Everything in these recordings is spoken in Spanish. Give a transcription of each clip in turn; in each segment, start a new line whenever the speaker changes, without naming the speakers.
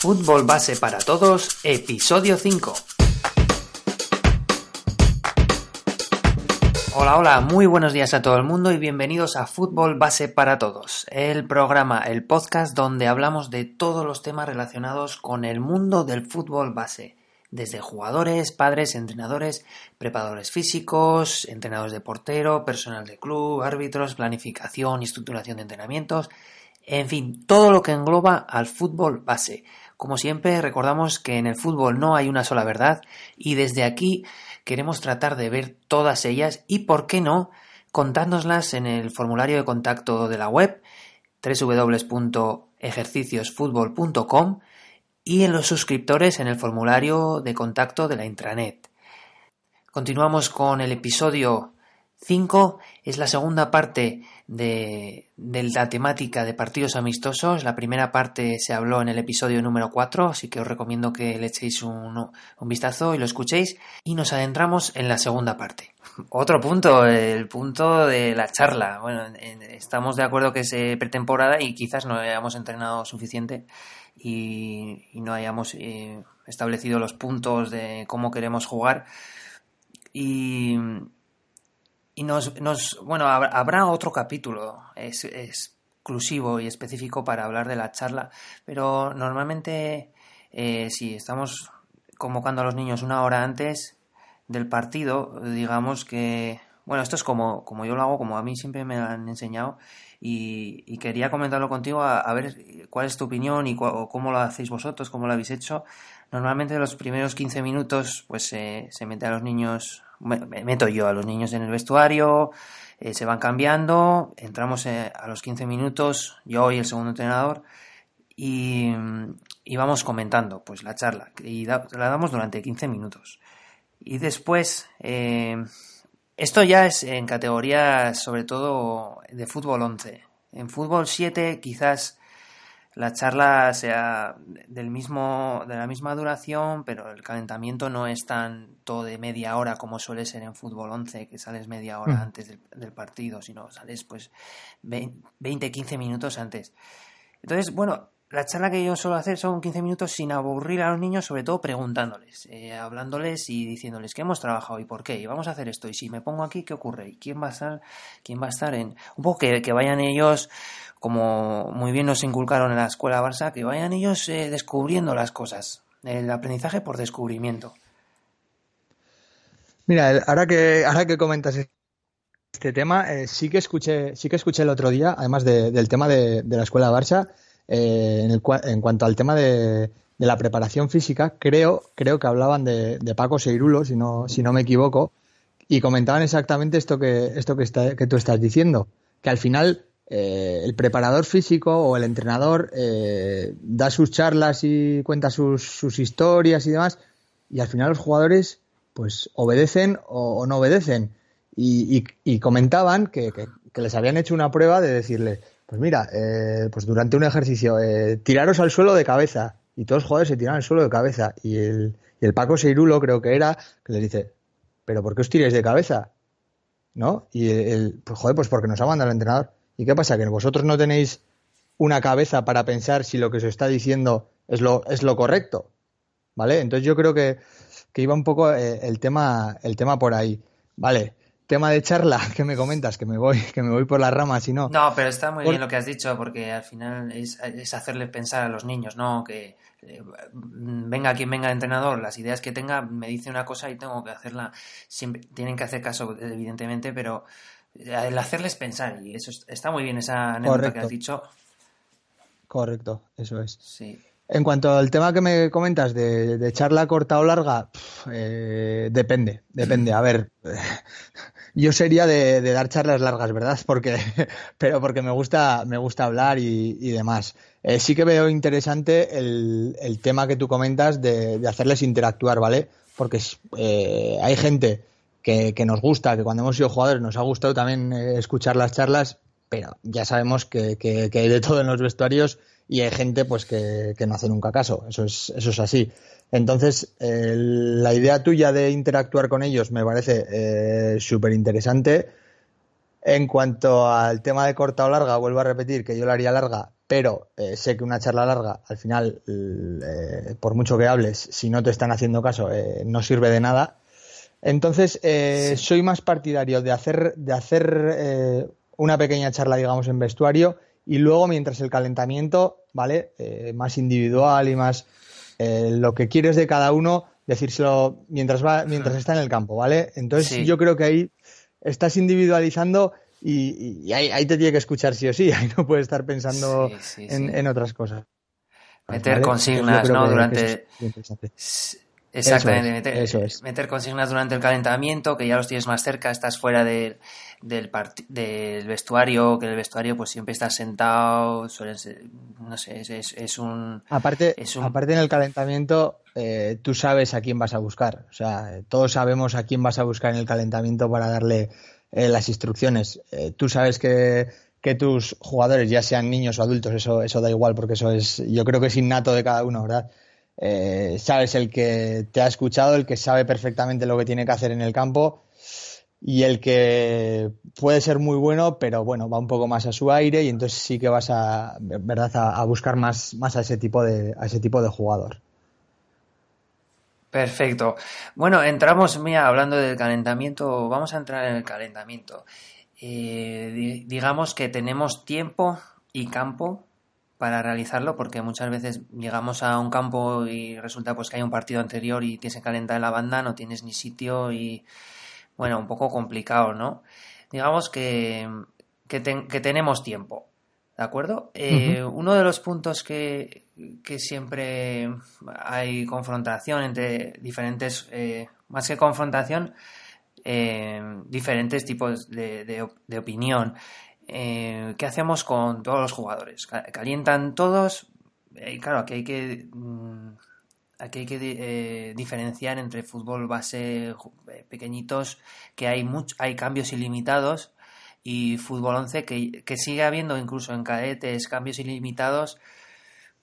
Fútbol Base para Todos, episodio 5. Hola, hola, muy buenos días a todo el mundo y bienvenidos a Fútbol Base para Todos, el programa, el podcast donde hablamos de todos los temas relacionados con el mundo del fútbol base, desde jugadores, padres, entrenadores, preparadores físicos, entrenadores de portero, personal de club, árbitros, planificación y estructuración de entrenamientos, en fin, todo lo que engloba al fútbol base. Como siempre, recordamos que en el fútbol no hay una sola verdad y desde aquí queremos tratar de ver todas ellas y, por qué no, contárnoslas en el formulario de contacto de la web www.ejerciciosfutbol.com y en los suscriptores en el formulario de contacto de la intranet. Continuamos con el episodio 5 es la segunda parte de, la temática de partidos amistosos. La primera parte se habló en el episodio número 4, así que os recomiendo que le echéis un, vistazo y lo escuchéis. Y nos adentramos en la segunda parte. Otro punto, el punto de la charla. Bueno, estamos de acuerdo que es pretemporada y quizás no hayamos entrenado suficiente y, no hayamos eh, establecido los puntos de cómo queremos jugar. Y y nos, nos bueno, habrá otro capítulo exclusivo y específico para hablar de la charla, pero normalmente eh, si estamos convocando a los niños una hora antes del partido, digamos que, bueno, esto es como, como yo lo hago, como a mí siempre me han enseñado, y, quería comentarlo contigo a, ver cuál es tu opinión y cómo lo hacéis vosotros, cómo lo habéis hecho. Normalmente los primeros 15 minutos pues se mete a los niños me meto yo a los niños en el vestuario, eh, se van cambiando, entramos eh, a los 15 minutos, yo y el segundo entrenador, y, vamos comentando pues la charla, y la damos durante 15 minutos. Y después, eh, esto ya es en categorías sobre todo de fútbol 11. En fútbol 7 quizás la charla sea del mismo, de la misma duración, pero el calentamiento no es tanto de media hora como suele ser en fútbol 11, que sales media hora mm. antes del, partido, sino sales pues 20, 15 minutos antes. Entonces, bueno, la charla que yo suelo hacer son 15 minutos sin aburrir a los niños, sobre todo preguntándoles, eh, hablándoles y diciéndoles que hemos trabajado y por qué, y vamos a hacer esto, y si me pongo aquí, ¿qué ocurre? ¿Y quién va a estar, quién va a estar en... Un poco que, que vayan ellos como muy bien nos inculcaron en la escuela Barça, que vayan ellos eh, descubriendo las cosas, el aprendizaje por descubrimiento.
Mira, ahora que, ahora que comentas este tema, eh, sí que escuché, sí que escuché el otro día, además del tema de, la escuela Barça, eh, en, el, en, cuanto al tema de, la preparación física, creo, creo que hablaban de, Paco Seirulo, si no, si no me equivoco, y comentaban exactamente esto que, esto que, está, que tú estás diciendo, que al final eh, el preparador físico o el entrenador eh, da sus charlas y cuenta sus, historias y demás, y al final los jugadores pues obedecen o, no obedecen. Y, comentaban que, les habían hecho una prueba de decirle, pues mira, eh, pues durante un ejercicio, tiraros al suelo de cabeza. Y todos los jugadores se tiran al suelo de cabeza. Y el, el Paco Seirulo creo que era, que les dice, pero ¿por qué os tiráis de cabeza? ¿No? Y el, pues joder, pues porque nos ha mandado el entrenador. ¿Y qué pasa? ¿Que vosotros no tenéis una cabeza para pensar si lo que se está diciendo es lo, es lo correcto? ¿Vale? Entonces yo creo que, iba un poco eh, el, tema, el tema por ahí. Vale, tema de charla que me comentas, que me voy, que me voy por las ramas y no.
No, pero está muy bien lo que has dicho, porque al final es, hacerle pensar a los niños, ¿no? Que eh, venga quien venga entrenador, las ideas que tenga, me dice una cosa y tengo que hacerla. Siempre, tienen que hacer caso, evidentemente, pero el hacerles pensar, y eso está muy bien esa anécdota que has dicho.
Correcto, eso es. Sí. En cuanto al tema que me comentas de, charla corta o larga, eh, depende, depende. A ver, yo sería de, dar charlas largas, ¿verdad? Porque, pero porque me gusta, me gusta hablar y, demás. Eh, sí que veo interesante el, tema que tú comentas de, hacerles interactuar, ¿vale? Porque eh, hay gente que, nos gusta, que cuando hemos sido jugadores nos ha gustado también eh, escuchar las charlas, pero ya sabemos que, hay de todo en los vestuarios y hay gente pues que, no hace nunca caso, eso es, eso es así. Entonces, la idea tuya de interactuar con ellos me parece eh, súper interesante. En cuanto al tema de corta o larga, vuelvo a repetir que yo lo haría larga, pero eh, sé que una charla larga, al final, por mucho que hables, si no te están haciendo caso, no sirve de nada. Entonces, soy más partidario de hacer, de hacer una pequeña charla, digamos, en vestuario y luego, mientras el calentamiento, ¿vale? más individual y más lo que quieres de cada uno, decírselo mientras va, mientras está en el campo, ¿vale? Entonces, yo creo que ahí estás individualizando y, ahí, te tiene que escuchar sí o sí, ahí no puedes estar pensando en, otras cosas.
Meter consignas, ¿no? Durante... Exactamente, meter, consignas durante el calentamiento, que ya los tienes más cerca, estás fuera del, del, del vestuario, que el vestuario pues siempre estás sentado, suelen no sé, es, un...
Aparte, aparte en el calentamiento, eh, tú sabes a quién vas a buscar, o sea, todos sabemos a quién vas a buscar en el calentamiento para darle eh, las instrucciones. Eh, tú sabes que, que tus jugadores, ya sean niños o adultos, eso, eso da igual, porque eso es, yo creo que es innato de cada uno, ¿verdad? Eh, sabes el que te ha escuchado, el que sabe perfectamente lo que tiene que hacer en el campo y el que puede ser muy bueno, pero bueno, va un poco más a su aire y entonces sí que vas a, ¿verdad? a, buscar más, más a ese tipo de, a ese tipo de jugador.
Perfecto. Bueno, entramos, mira, hablando del calentamiento, vamos a entrar en el calentamiento. Eh, digamos que tenemos tiempo y campo para realizarlo porque muchas veces llegamos a un campo y resulta pues que hay un partido anterior y tienes que calentar en la banda, no tienes ni sitio y bueno, un poco complicado, ¿no? Digamos que, que, tenemos tiempo, ¿de acuerdo? Eh, uno de los puntos que, que, siempre hay confrontación entre diferentes, eh, más que confrontación, eh, diferentes tipos de, de opinión eh, ¿qué hacemos con todos los jugadores? ¿Calientan todos? Eh, claro, aquí hay que, mm, aquí hay que eh, diferenciar entre fútbol base pequeñitos, que hay, mucho, hay cambios ilimitados, y fútbol 11, que, que sigue habiendo incluso en cadetes cambios ilimitados,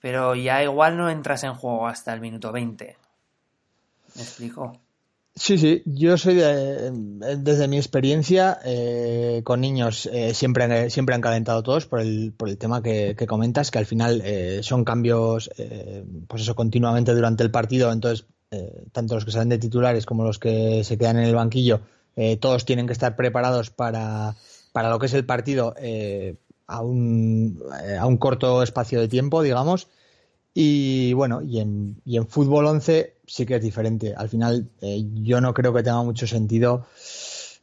pero ya igual no entras en juego hasta el minuto 20. ¿Me explico?
Sí, sí, yo soy de, desde mi experiencia eh, con niños eh, siempre, siempre han calentado todos por el, por el tema que, comentas, que al final eh, son cambios, pues eso, continuamente durante el partido, entonces tanto los que salen de titulares como los que se quedan en el banquillo, todos tienen que estar preparados para, para lo que es el partido a, un, a un corto espacio de tiempo, digamos. Y bueno, y en, y en fútbol 11 sí que es diferente. Al final, eh, yo no creo que tenga mucho sentido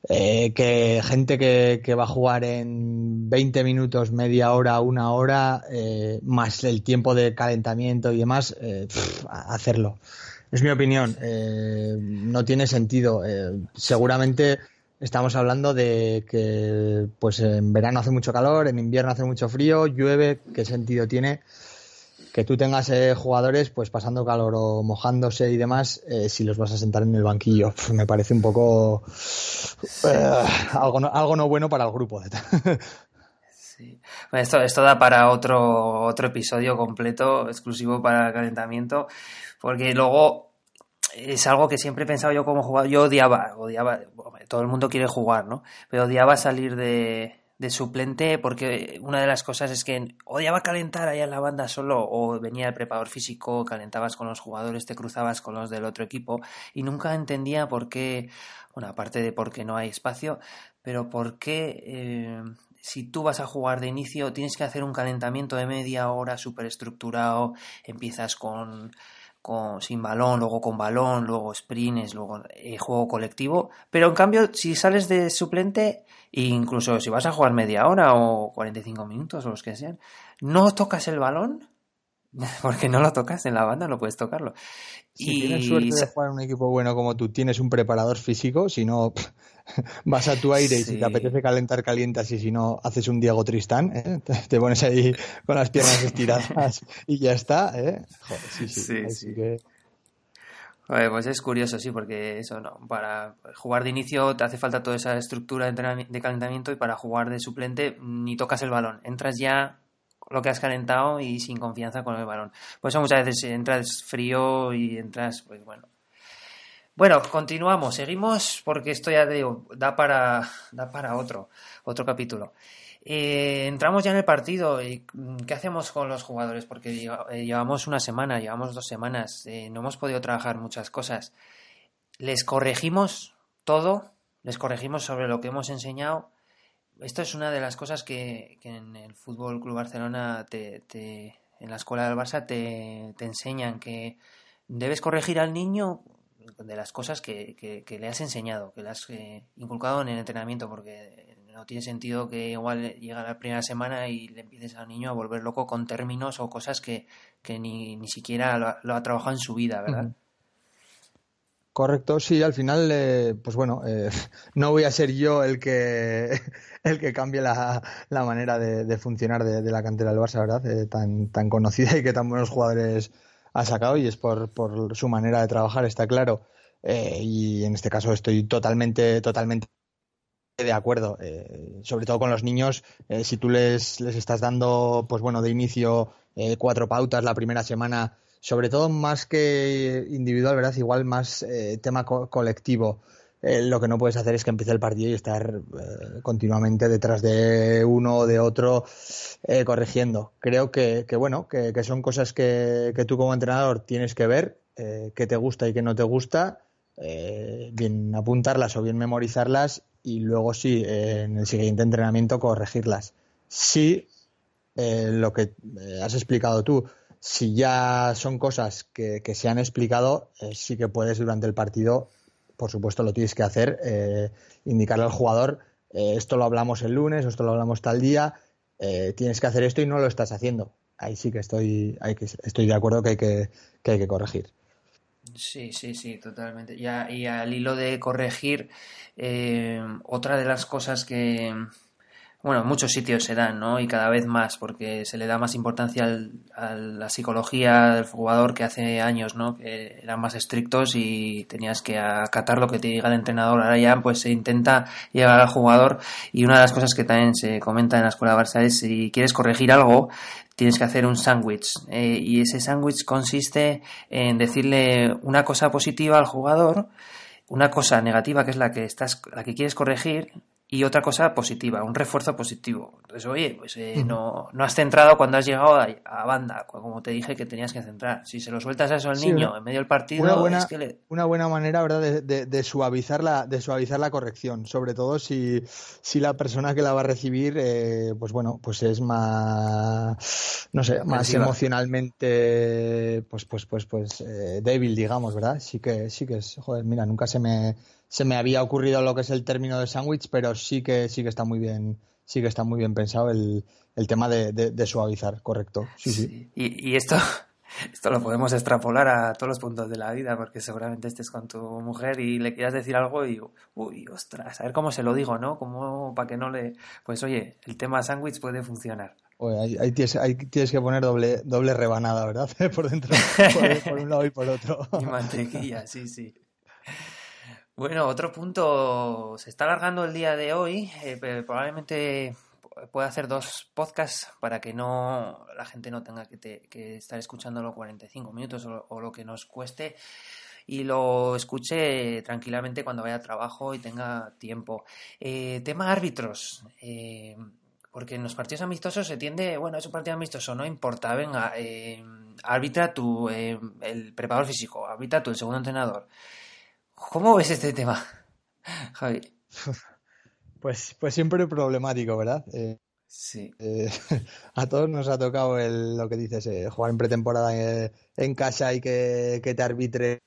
eh, que gente que, va a jugar en 20 minutos, media hora, una hora, eh, más el tiempo de calentamiento y demás, hacerlo. Es mi opinión. no tiene sentido. seguramente estamos hablando de que pues en verano hace mucho calor, en invierno hace mucho frío, llueve, ¿qué sentido tiene? Que tú tengas eh, jugadores pues pasando calor o mojándose y demás, eh, si los vas a sentar en el banquillo, me parece un poco eh, algo, no, algo no bueno para el grupo.
sí. esto, esto da para otro, otro episodio completo, exclusivo para el calentamiento, porque luego es algo que siempre he pensado yo como jugador, yo odiaba, odiaba, todo el mundo quiere jugar, ¿no? Pero odiaba salir de, de suplente porque una de las cosas es que odiaba calentar allá en la banda solo o venía el preparador físico, calentabas con los jugadores, te cruzabas con los del otro equipo y nunca entendía por qué, bueno, aparte de porque no hay espacio, pero por qué eh, si tú vas a jugar de inicio tienes que hacer un calentamiento de media hora súper estructurado, empiezas con con, sin balón, luego con balón, luego sprints, luego eh, juego colectivo. Pero en cambio, si sales de suplente, incluso si vas a jugar media hora o 45 minutos o los que sean, no tocas el balón, porque no lo tocas en la banda, no puedes tocarlo.
Si tienes suerte de jugar en un equipo bueno como tú, tienes un preparador físico, si no vas a tu aire y si te apetece calentar, calientas y si no haces un Diego Tristán, ¿eh? te pones ahí con las piernas estiradas y ya está. ¿eh? sí, sí. sí,
pues es curioso, sí, porque eso no, para jugar de inicio te hace falta toda esa estructura de calentamiento y para jugar de suplente ni tocas el balón, entras ya lo que has calentado y sin confianza con el balón. Por eso muchas veces entras frío y entras, pues bueno. Bueno, continuamos, seguimos porque esto ya digo, da para, da para otro, otro capítulo. Eh, entramos ya en el partido. y ¿Qué hacemos con los jugadores? Porque eh, llevamos una semana, llevamos dos semanas, eh, no hemos podido trabajar muchas cosas. Les corregimos todo, les corregimos sobre lo que hemos enseñado. Esto es una de las cosas que, en el Fútbol Club Barcelona, te, en la escuela del Barça, te, te enseñan que debes corregir al niño de las cosas que, que, le has enseñado, que le has eh, inculcado en el entrenamiento, porque no tiene sentido que igual llega la primera semana y le empieces al niño a volver loco con términos o cosas que, ni, ni siquiera lo, ha trabajado en su vida, ¿verdad?
Correcto, sí, al final, eh, pues bueno, eh, no voy a ser yo el que el que cambie la, la manera de, funcionar de, la cantera del Barça, ¿verdad? tan, tan conocida y que tan buenos jugadores ha sacado y es por, por su manera de trabajar, está claro. Eh, y en este caso estoy totalmente, totalmente de acuerdo. Eh, sobre todo con los niños, eh, si tú les, les estás dando, pues bueno, de inicio cuatro pautas la primera semana, sobre todo más que individual, ¿verdad? Igual más tema colectivo. Eh, lo que no puedes hacer es que empiece el partido y estar eh, continuamente detrás de uno o de otro eh, corrigiendo. Creo que, bueno, que, son cosas que, tú como entrenador tienes que ver, que te gusta y que no te gusta, bien apuntarlas o bien memorizarlas y luego sí, en el siguiente entrenamiento corregirlas. Si lo que has explicado tú, si ya son cosas que se han explicado, sí que puedes durante el partido por supuesto lo tienes que hacer, eh, indicarle al jugador, eh, esto lo hablamos el lunes, esto lo hablamos tal día, eh, tienes que hacer esto y no lo estás haciendo. Ahí sí que estoy, hay que, estoy de acuerdo que hay que, que hay que corregir.
Sí, sí, sí, totalmente. y al hilo de corregir, otra de las cosas que, bueno, en muchos sitios se dan, ¿no? Y cada vez más, porque se le da más importancia a la psicología del jugador que hace años, ¿no? Que eran más estrictos y tenías que acatar lo que te diga el entrenador. Ahora ya, pues se intenta llegar al jugador y una de las cosas que también se comenta en la escuela Barça es si quieres corregir algo, tienes que hacer un sándwich. Eh, y ese sándwich consiste en decirle una cosa positiva al jugador, una cosa negativa que es la que estás, la que quieres corregir y otra cosa positiva, un refuerzo positivo. Entonces, oye, pues eh, no, no has centrado cuando has llegado a, banda, como te dije que tenías que centrar. Si se lo sueltas a eso al niño en medio del partido,
una buena,
es que
una buena manera, ¿verdad?, de, suavizar la, de suavizar la corrección, sobre todo si, si la persona que la va a recibir, eh, pues bueno, pues es más, no sé, más emocionalmente, pues, pues, pues, pues, eh, débil, digamos, ¿verdad? Sí que, sí que es, joder, mira, nunca se me se me había ocurrido lo que es el término de sándwich, pero sí que sí que está muy bien, sí que está muy bien pensado el, el tema de, suavizar, correcto. Sí, sí.
Y, esto, esto lo podemos extrapolar a todos los puntos de la vida, porque seguramente estés con tu mujer y le quieras decir algo y, uy, ostras, a ver cómo se lo digo, ¿no? Como para que no le... Pues oye, el tema sándwich puede funcionar.
ahí, tienes, tienes, que poner doble, doble rebanada, ¿verdad? por dentro, por un lado y por otro.
Y mantequilla, sí, sí. Bueno, otro punto, se está alargando el día de hoy, eh, probablemente pueda hacer dos podcasts para que no la gente no tenga que, estar escuchándolo 45 minutos o, lo que nos cueste y lo escuche tranquilamente cuando vaya a trabajo y tenga tiempo. Eh, tema árbitros. Eh, porque en los partidos amistosos se tiende, bueno, es un partido amistoso, no importa, venga, eh, arbitra tu, el preparador físico, arbitra tu el segundo entrenador. ¿Cómo ves este tema, Javi?
Pues, pues siempre problemático, ¿verdad?
Eh, sí.
Eh, a todos nos ha tocado el, lo que dices, eh, jugar en pretemporada en casa y que, te arbitre,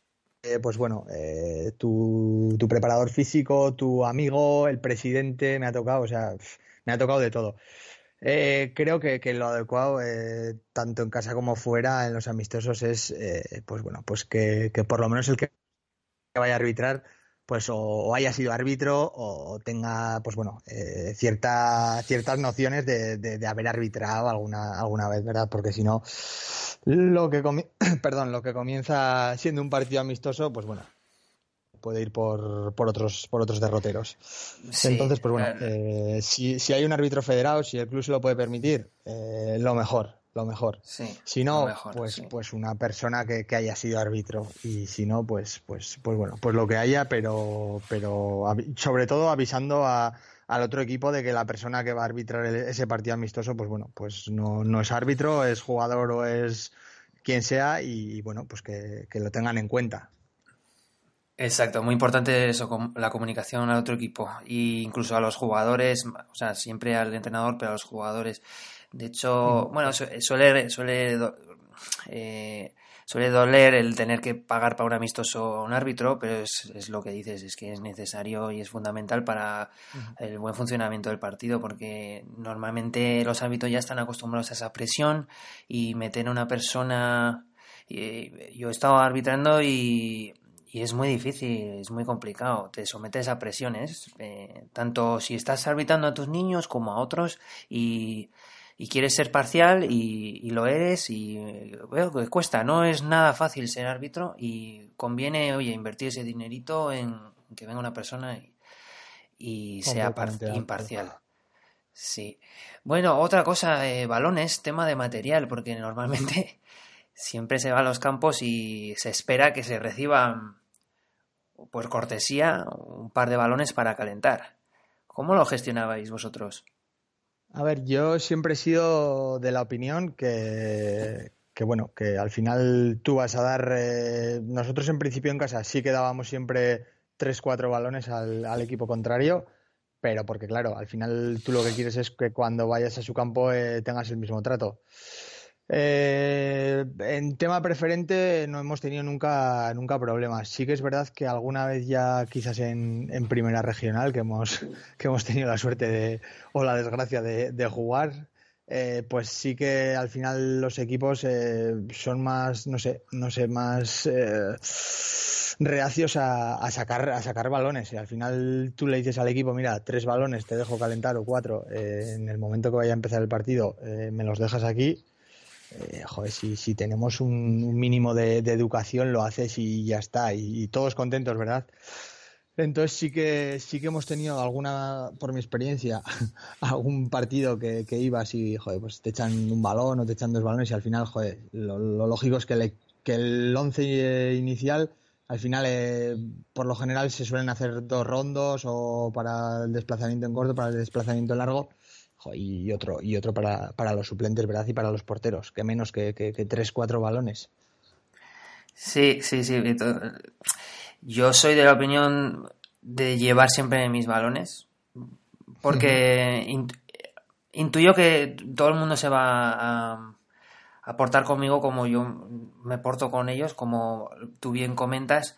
pues bueno, tu, tu, preparador físico, tu amigo, el presidente, me ha tocado, o sea, me ha tocado de todo. creo que, que, lo adecuado, tanto en casa como fuera, en los amistosos, es, pues bueno, pues que, que por lo menos el que vaya a arbitrar pues o, haya sido árbitro o tenga pues bueno eh, ciertas nociones de, haber arbitrado alguna alguna vez verdad porque si no lo que perdón lo que comienza siendo un partido amistoso pues bueno puede ir por, por otros por otros derroteros. Entonces pues bueno eh, si, si, hay un árbitro federado si el club se lo puede permitir eh, lo mejor lo mejor. si no, pues, pues una persona que, haya sido árbitro. Y si no, pues, pues, pues bueno, pues lo que haya, pero, pero sobre todo avisando a, al otro equipo de que la persona que va a arbitrar ese partido amistoso, pues bueno, pues no, no es árbitro, es jugador o es quien sea, y, bueno, pues que, lo tengan en cuenta.
Exacto, muy importante eso, la comunicación al otro equipo e incluso a los jugadores, o sea, siempre al entrenador, pero a los jugadores. De hecho, bueno, suele, suele, eh, suele doler el tener que pagar para un amistoso un árbitro, pero es, es, lo que dices, es que es necesario y es fundamental para el buen funcionamiento del partido, porque normalmente los árbitros ya están acostumbrados a esa presión y meter a una persona. yo he estado arbitrando y y es muy difícil, es muy complicado, te sometes a presiones, eh, tanto si estás arbitrando a tus niños como a otros y, quieres ser parcial y, lo eres y veo que cuesta, no es nada fácil ser árbitro y conviene, oye, invertir ese dinerito en que venga una persona y, sea imparcial. Sí. Bueno, otra cosa, eh, balones, tema de material, porque normalmente siempre se va a los campos y se espera que se reciban por cortesía, un par de balones para calentar. ¿Cómo lo gestionabais vosotros?
A ver, yo siempre he sido de la opinión que, que bueno, que al final tú vas a dar. Eh, nosotros en principio en casa sí que dábamos siempre tres, cuatro balones al, equipo contrario, pero porque claro, al final tú lo que quieres es que cuando vayas a su campo eh, tengas el mismo trato. Eh, en tema preferente no hemos tenido nunca, nunca problemas. Sí que es verdad que alguna vez ya quizás en, primera regional que hemos, que hemos tenido la suerte de, o la desgracia de, jugar, eh, pues sí que al final los equipos eh, son más, no sé, no sé, más reacios a, sacar, a sacar balones. Y al final tú le dices al equipo, mira, tres balones te dejo calentar o cuatro, en el momento que vaya a empezar el partido me los dejas aquí eh, joder, si, si, tenemos un, mínimo de, educación, lo haces y ya está, y, todos contentos, ¿verdad? Entonces sí que sí que hemos tenido alguna, por mi experiencia, algún partido que, que ibas y, joder, pues te echan un balón o te echan dos balones y al final, joder, lo, lógico es que, que el once inicial, al final, eh, por lo general se suelen hacer dos rondos o para el desplazamiento en corto, para el desplazamiento en largo, y otro, y otro para, para los suplentes, ¿verdad? Y para los porteros, que menos que, que, tres, cuatro balones.
Sí, sí, sí. Yo soy de la opinión de llevar siempre mis balones, porque intuyo que todo el mundo se va a, a portar conmigo como yo me porto con ellos, como tú bien comentas,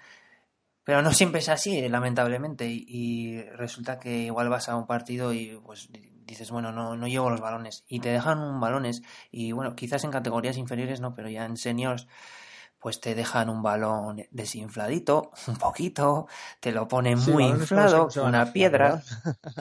pero no siempre es así, lamentablemente, y, resulta que igual vas a un partido y pues dices, bueno, no, no llevo los balones y te dejan un balones y bueno, quizás en categorías inferiores no, pero ya en seniors pues te dejan un balón desinfladito, un poquito, te lo ponen muy inflado, una piedra.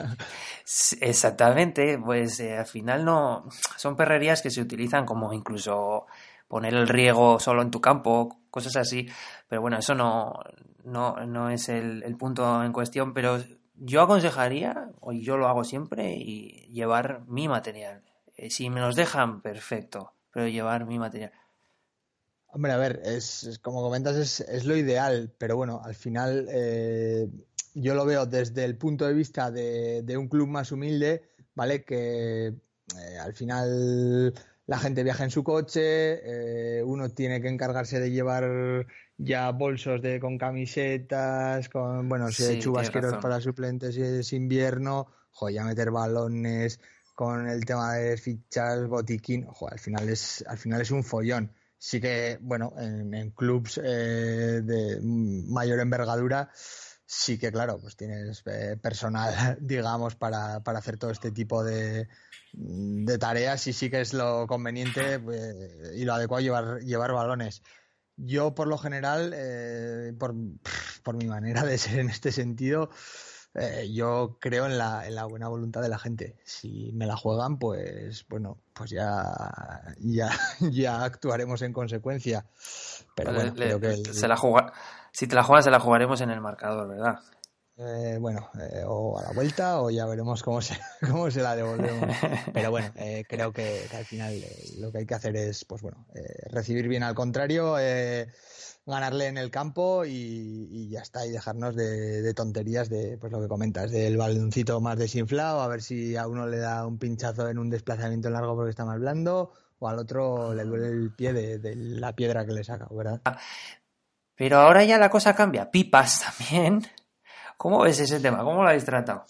Exactamente, pues eh, al final no, son perrerías que se utilizan como incluso poner el riego solo en tu campo, cosas así, pero bueno, eso no, no, no es el, el punto en cuestión, pero yo aconsejaría, o yo lo hago siempre, y llevar mi material. Eh, si me los dejan, perfecto, pero llevar mi material.
Hombre, a ver, es, como comentas, es, lo ideal, pero bueno, al final eh, yo lo veo desde el punto de vista de, de un club más humilde, ¿vale? Que eh, al final la gente viaja en su coche, uno tiene que encargarse de llevar ya bolsos de con camisetas, con bueno, si hay chubasqueros para suplentes y es invierno, joder, meter balones con el tema de fichas, botiquín, joder, al final es al final es un follón. Sí que, bueno, en, en clubs eh, de mayor envergadura, sí que, claro, pues tienes eh, personal, digamos, para, para hacer todo este tipo de, de tareas y sí que es lo conveniente pues, y lo adecuado llevar, llevar balones. Yo, por lo general, eh, por, por, mi manera de ser en este sentido, eh, yo creo en la, en la, buena voluntad de la gente. Si me la juegan, pues bueno, pues ya, ya, ya actuaremos en consecuencia. Pero bueno, creo que
se la juega, si te la juegas, se la jugaremos en el marcador, ¿verdad?
Eh, bueno, eh, o a la vuelta o ya veremos cómo se, cómo se la devolvemos. Pero bueno, eh, creo que, al final lo que hay que hacer es, pues bueno, recibir bien al contrario, ganarle en el campo y, ya está, y dejarnos de, tonterías de, pues lo que comentas, del baloncito más desinflado, a ver si a uno le da un pinchazo en un desplazamiento largo porque está más blando o al otro le duele el pie de, de la piedra que le saca, ¿verdad?
Pero ahora ya la cosa cambia. Pipas también. ¿Cómo ves ese tema? ¿Cómo lo habéis tratado?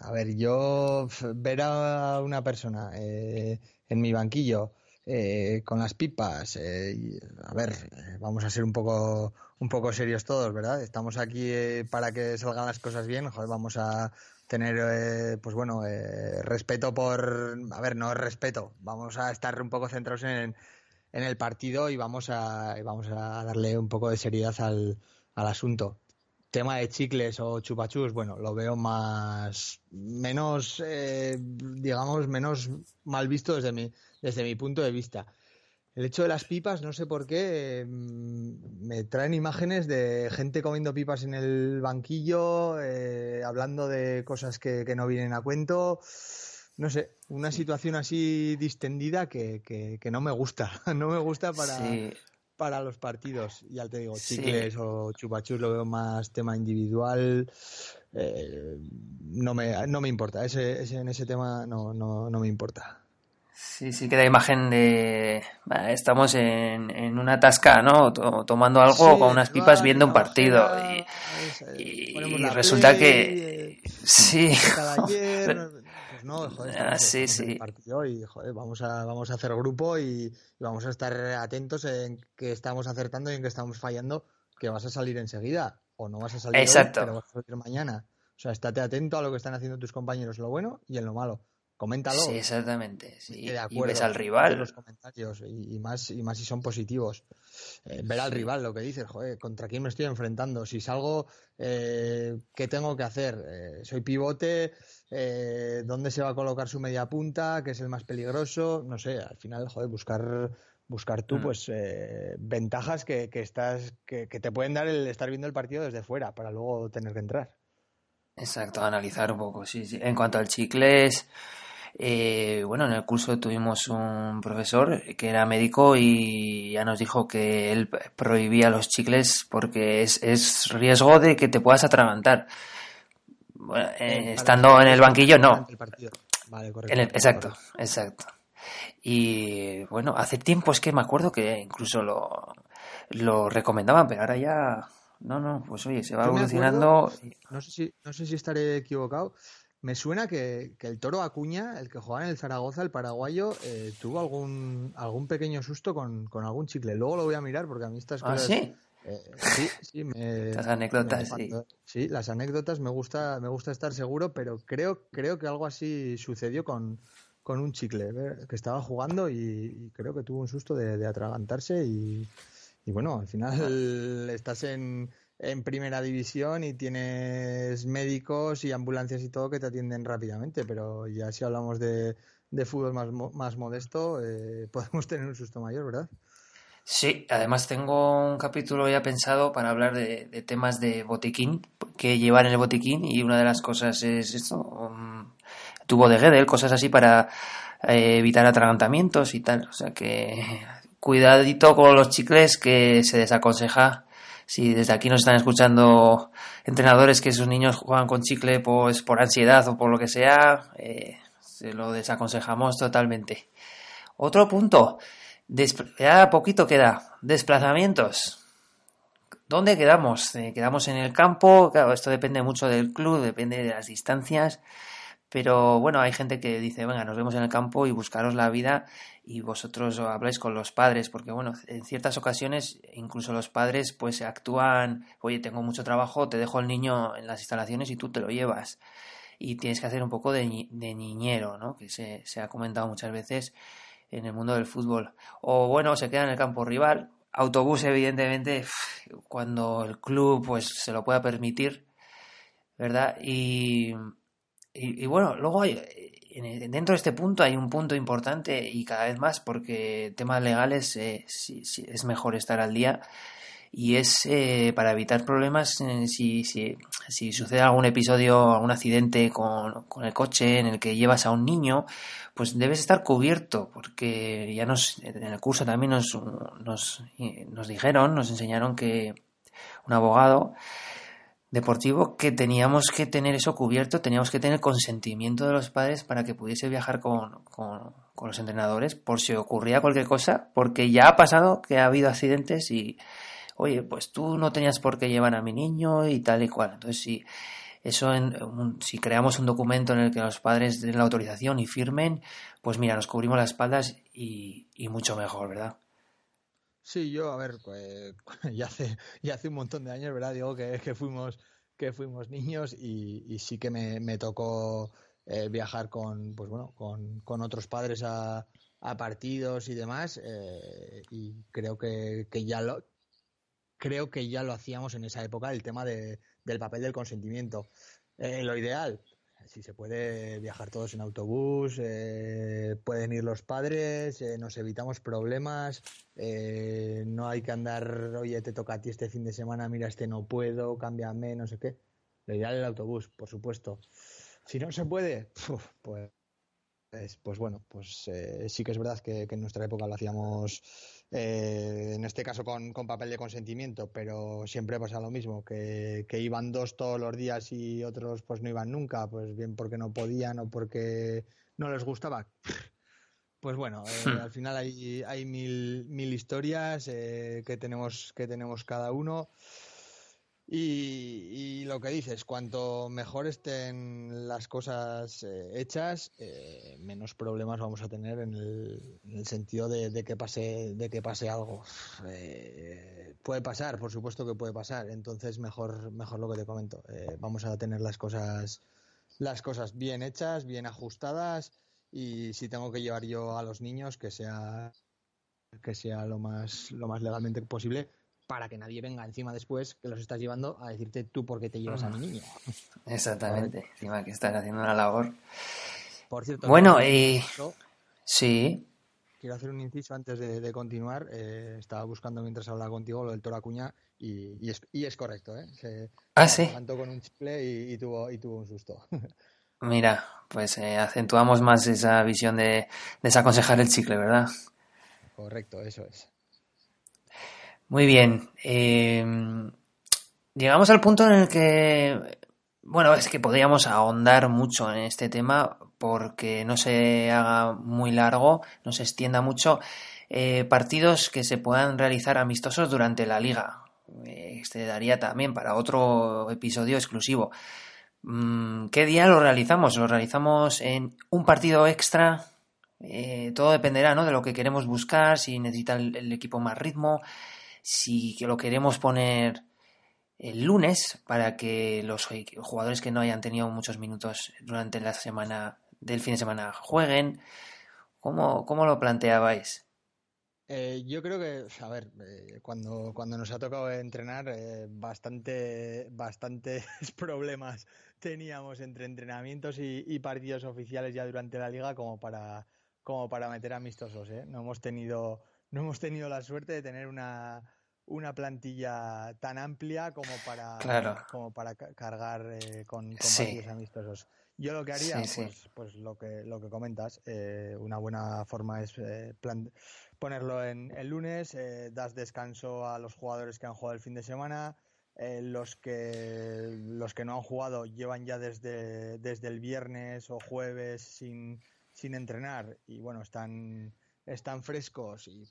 A ver, yo ver a una persona eh, en mi banquillo eh, con las pipas, eh, a ver, vamos a ser un poco, un poco serios todos, ¿verdad? Estamos aquí para que salgan las cosas bien, vamos a tener, pues bueno, respeto por, a ver, no respeto, vamos a estar un poco centrados en, en el partido y vamos a, vamos a darle un poco de seriedad al, al asunto tema de chicles o chupachus, bueno, lo veo más, menos, eh, digamos, menos mal visto desde mi, desde mi punto de vista. El hecho de las pipas, no sé por qué, mm, me traen imágenes de gente comiendo pipas en el banquillo, eh, hablando de cosas que, no vienen a cuento. No sé, una situación así distendida que, que, no me gusta. No me gusta para, para los partidos. Ya te digo, chicles o chupachus lo veo más tema individual. Eh, no, me, no me importa. Ese, ese, en ese tema no, no, no me importa.
Sí, sí queda imagen de... Estamos en, en una tasca, ¿no? Tomando algo con unas pipas viendo un partido. y, resulta que... sí.
¿no? Joder, ah, sí, sí. Partido y, joder, vamos a, vamos a hacer grupo y, vamos a estar atentos en que estamos acertando y en que estamos fallando, que vas a salir enseguida o no vas a salir
Exacto.
pero vas a salir mañana. O sea, estate atento a lo que están haciendo tus compañeros, lo bueno y en lo malo. Coméntalo.
Sí, exactamente. Sí. y ves al rival.
Los comentarios y, más, y más si son positivos. Eh, ver al rival, lo que dices, joder, ¿contra quién me estoy enfrentando? Si salgo, eh, ¿qué tengo que hacer? Eh, soy pivote, eh, dónde se va a colocar su media punta, qué es el más peligroso, no sé, al final, joder, buscar buscar tú mm. pues eh, ventajas que, que estás que, te pueden dar el estar viendo el partido desde fuera para luego tener que entrar.
Exacto, analizar un poco, sí, sí. En cuanto al chicles, eh, bueno, en el curso tuvimos un profesor que era médico y ya nos dijo que él prohibía los chicles porque es, es riesgo de que te puedas atragantar. Eh, estando en el banquillo, no. exacto, exacto. Y bueno, hace tiempo es que me acuerdo que incluso lo, lo recomendaban, pero ahora ya. No, no, pues oye, se va evolucionando.
no, sé si, no sé si estaré equivocado. Me suena que, el toro Acuña, el que jugaba en el Zaragoza, el paraguayo, eh, tuvo algún, algún pequeño susto con, algún chicle. Luego lo voy a mirar porque a mí estas
¿Ah, cosas. sí?
Eh, sí, sí,
las anécdotas,
sí. las anécdotas me gusta, me gusta estar seguro, pero creo, creo que algo así sucedió con, con un chicle eh, que estaba jugando y, creo que tuvo un susto de, atragantarse y, bueno, al final estás en, en primera división y tienes médicos y ambulancias y todo que te atienden rápidamente, pero ya si hablamos de, de fútbol más, más modesto, eh, podemos tener un susto mayor, ¿verdad?
Sí, además tengo un capítulo ya pensado para hablar de, temas de botiquín, que llevar en el botiquín y una de las cosas es esto, um, tubo de Gedel, cosas así para eh, evitar atragantamientos y tal. O sea que cuidadito con los chicles que se desaconseja. Si desde aquí nos están escuchando entrenadores que sus niños juegan con chicle pues por ansiedad o por lo que sea, eh, se lo desaconsejamos totalmente. Otro punto, ya poquito queda. Desplazamientos. ¿Dónde quedamos? Eh, quedamos en el campo. Claro, esto depende mucho del club, depende de las distancias. Pero bueno, hay gente que dice, venga, nos vemos en el campo y buscaros la vida y vosotros habláis con los padres, porque bueno, en ciertas ocasiones incluso los padres pues actúan, oye, tengo mucho trabajo, te dejo el niño en las instalaciones y tú te lo llevas. Y tienes que hacer un poco de, niñero, ¿no? Que se, se ha comentado muchas veces en el mundo del fútbol. O bueno, se queda en el campo rival. Autobús, evidentemente, cuando el club pues se lo pueda permitir, ¿verdad? Y, y, bueno, luego hay, dentro de este punto hay un punto importante y cada vez más porque temas legales eh, es mejor estar al día y es eh, para evitar problemas eh, si, si, si, sucede algún episodio, algún accidente con, con, el coche en el que llevas a un niño, pues debes estar cubierto, porque ya nos, en el curso también nos, nos, nos dijeron, nos enseñaron que un abogado deportivo que teníamos que tener eso cubierto, teníamos que tener consentimiento de los padres para que pudiese viajar con, los entrenadores por si ocurría cualquier cosa, porque ya ha pasado que ha habido accidentes y oye, pues tú no tenías por qué llevar a mi niño y tal y cual. Entonces, si eso, en, si creamos un documento en el que los padres den la autorización y firmen, pues mira, nos cubrimos las espaldas y mucho mejor, ¿verdad?
Sí, yo, a ver, pues, ya hace, ya hace un montón de años, ¿verdad? Digo que, que fuimos, que fuimos niños y, y sí que me, me tocó eh, viajar con, pues bueno, con, con otros padres a, a, partidos y demás. Eh, y creo que, que ya lo, creo que ya lo hacíamos en esa época, el tema de, del papel del consentimiento. Eh, lo ideal, si se puede viajar todos en autobús, eh, pueden ir los padres, eh, nos evitamos problemas, eh, no hay que andar, oye, te toca a ti este fin de semana, mira, este no puedo, cámbiame, no sé qué. Lo ideal el autobús, por supuesto. Si no se puede, pues, pues bueno, pues sí que es verdad que, que en nuestra época lo hacíamos eh, en este caso con, con, papel de consentimiento, pero siempre pasa lo mismo, que, que, iban dos todos los días y otros pues no iban nunca, pues bien porque no podían o porque no les gustaba. Pues bueno, eh, al final hay, hay mil, mil historias eh, que, tenemos, que tenemos cada uno. Y, y, lo que dices, cuanto mejor estén las cosas eh, hechas, eh, menos problemas vamos a tener en el, en el sentido de, que pase, de que pase algo. Eh, puede pasar, por supuesto que puede pasar. Entonces mejor, mejor lo que te comento. Eh, vamos a tener las cosas, las cosas bien hechas, bien ajustadas. Y si tengo que llevar yo a los niños, que sea, que sea lo más, lo más legalmente posible para que nadie venga encima después que los estás llevando a decirte tú por qué te llevas a mi niño.
Exactamente, ¿Vale? encima que estás haciendo una labor.
Por cierto,
bueno, eh, sí.
Quiero hacer un inciso antes de, de continuar. Eh, estaba buscando mientras hablaba contigo lo del Toro Acuña y, y, es, y es, correcto. ¿eh? Se
ah, sí.
levantó con un chicle y, y, tuvo, y tuvo un susto.
Mira, pues eh, acentuamos más esa visión de desaconsejar el chicle, ¿verdad?
Correcto, eso es.
Muy bien. Eh, llegamos al punto en el que, bueno, es que podríamos ahondar mucho en este tema porque no se haga muy largo, no se extienda mucho. Eh, partidos que se puedan realizar amistosos durante la liga. Este daría también para otro episodio exclusivo. Mm, ¿Qué día lo realizamos? ¿Lo realizamos en un partido extra? Eh, todo dependerá ¿no? de lo que queremos buscar, si necesita el equipo más ritmo, si lo queremos poner el lunes para que los jugadores que no hayan tenido muchos minutos durante la semana del fin de semana jueguen. ¿Cómo, cómo lo planteabais?
Eh, yo creo que, a ver, eh, cuando, cuando nos ha tocado entrenar, eh, bastante, bastantes problemas teníamos entre entrenamientos y, y, partidos oficiales ya durante la liga como para, como para meter amistosos. No hemos tenido, no hemos tenido la suerte de tener una, una plantilla tan amplia como para,
claro.
como para cargar eh, con, con
sí.
partidos amistosos. Yo lo que haría,
sí,
pues,
sí.
pues lo que lo que comentas, eh, una buena forma es eh, ponerlo en el lunes, eh, das descanso a los jugadores que han jugado el fin de semana, eh, los que los que no han jugado llevan ya desde, desde el viernes o jueves sin, sin entrenar y bueno, están, están frescos y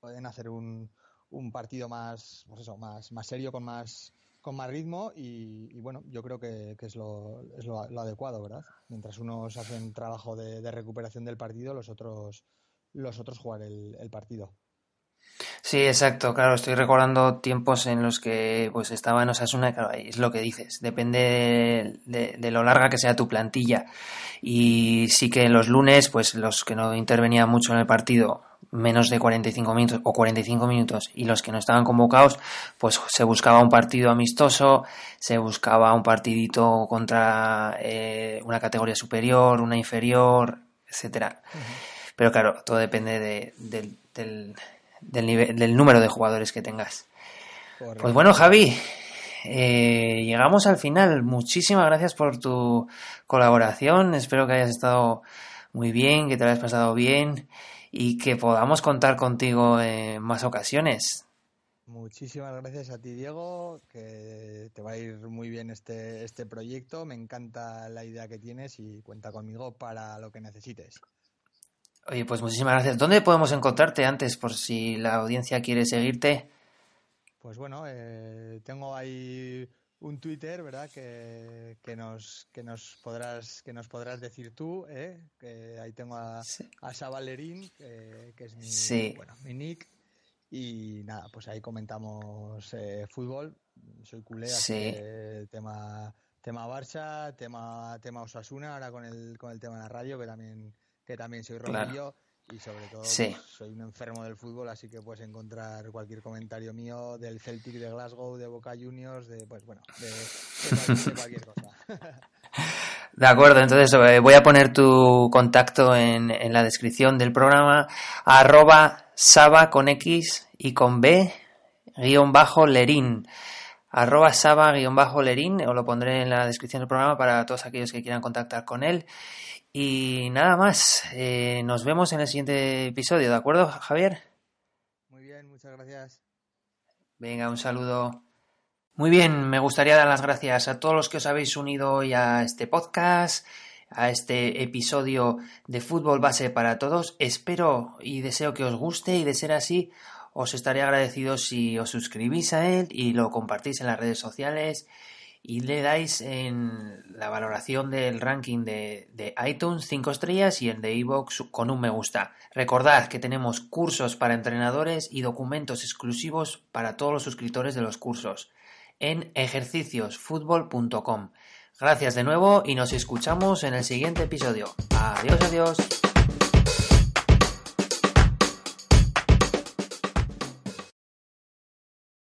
pueden hacer un, un partido más, pues eso, más, más serio, con más, con más ritmo y, y bueno, yo creo que, es, lo, es lo, adecuado, ¿verdad? Mientras unos hacen trabajo de, recuperación del partido, los otros, los otros jugar el, el, partido.
Sí, exacto, claro, estoy recordando tiempos en los que pues estaba en Osasuna, claro, es lo que dices, depende de, de, lo larga que sea tu plantilla y sí que los lunes, pues los que no intervenían mucho en el partido menos de 45 minutos o 45 minutos y los que no estaban convocados, pues se buscaba un partido amistoso, se buscaba un partidito contra eh, una categoría superior, una inferior, etcétera. Uh -huh. Pero claro, todo depende de, de, del, del, nivel, del número de jugadores que tengas. Pues bueno, Javi, eh, llegamos al final. Muchísimas gracias por tu colaboración. Espero que hayas estado muy bien, que te hayas pasado bien y que podamos contar contigo en más ocasiones.
Muchísimas gracias a ti, Diego, que te va a ir muy bien este, este proyecto. Me encanta la idea que tienes y cuenta conmigo para lo que necesites.
Oye, pues muchísimas gracias. ¿Dónde podemos encontrarte antes por si la audiencia quiere seguirte?
Pues bueno, eh, tengo ahí un Twitter, ¿verdad? Que, que, nos que nos podrás que nos podrás decir tú, ¿eh? Que ahí tengo a, a Sabalerín, que, es mi, bueno, mi nick. Y nada, pues ahí comentamos eh, fútbol. Soy culé, así tema tema Barça, tema tema Osasuna, ahora con el con el tema de la radio que también que también soy Romario y sobre todo pues, soy un enfermo del fútbol, así que puedes encontrar cualquier comentario mío del Celtic de Glasgow, de Boca Juniors, de pues bueno, de, cualquier, cosa.
De acuerdo, entonces eh, voy a poner tu contacto en, en la descripción del programa, arroba saba con X y con B, guion bajo lerín arroba saba guion bajo lerín, os lo pondré en la descripción del programa para todos aquellos que quieran contactar con él. Y nada más, eh, nos vemos en el siguiente episodio, ¿de acuerdo, Javier?
Muy bien, muchas gracias.
Venga, un saludo. Muy bien, me gustaría dar las gracias a todos los que os habéis unido hoy a este podcast, a este episodio de Fútbol Base para Todos. Espero y deseo que os guste y de ser así, os estaré agradecido si os suscribís a él y lo compartís en las redes sociales y le dais en la valoración del ranking de, de iTunes 5 estrellas y el de iVoox con un me gusta. Recordad que tenemos cursos para entrenadores y documentos exclusivos para todos los suscriptores de los cursos en ejerciciosfutbol.com. Gracias de nuevo y nos escuchamos en el siguiente episodio. Adiós, adiós.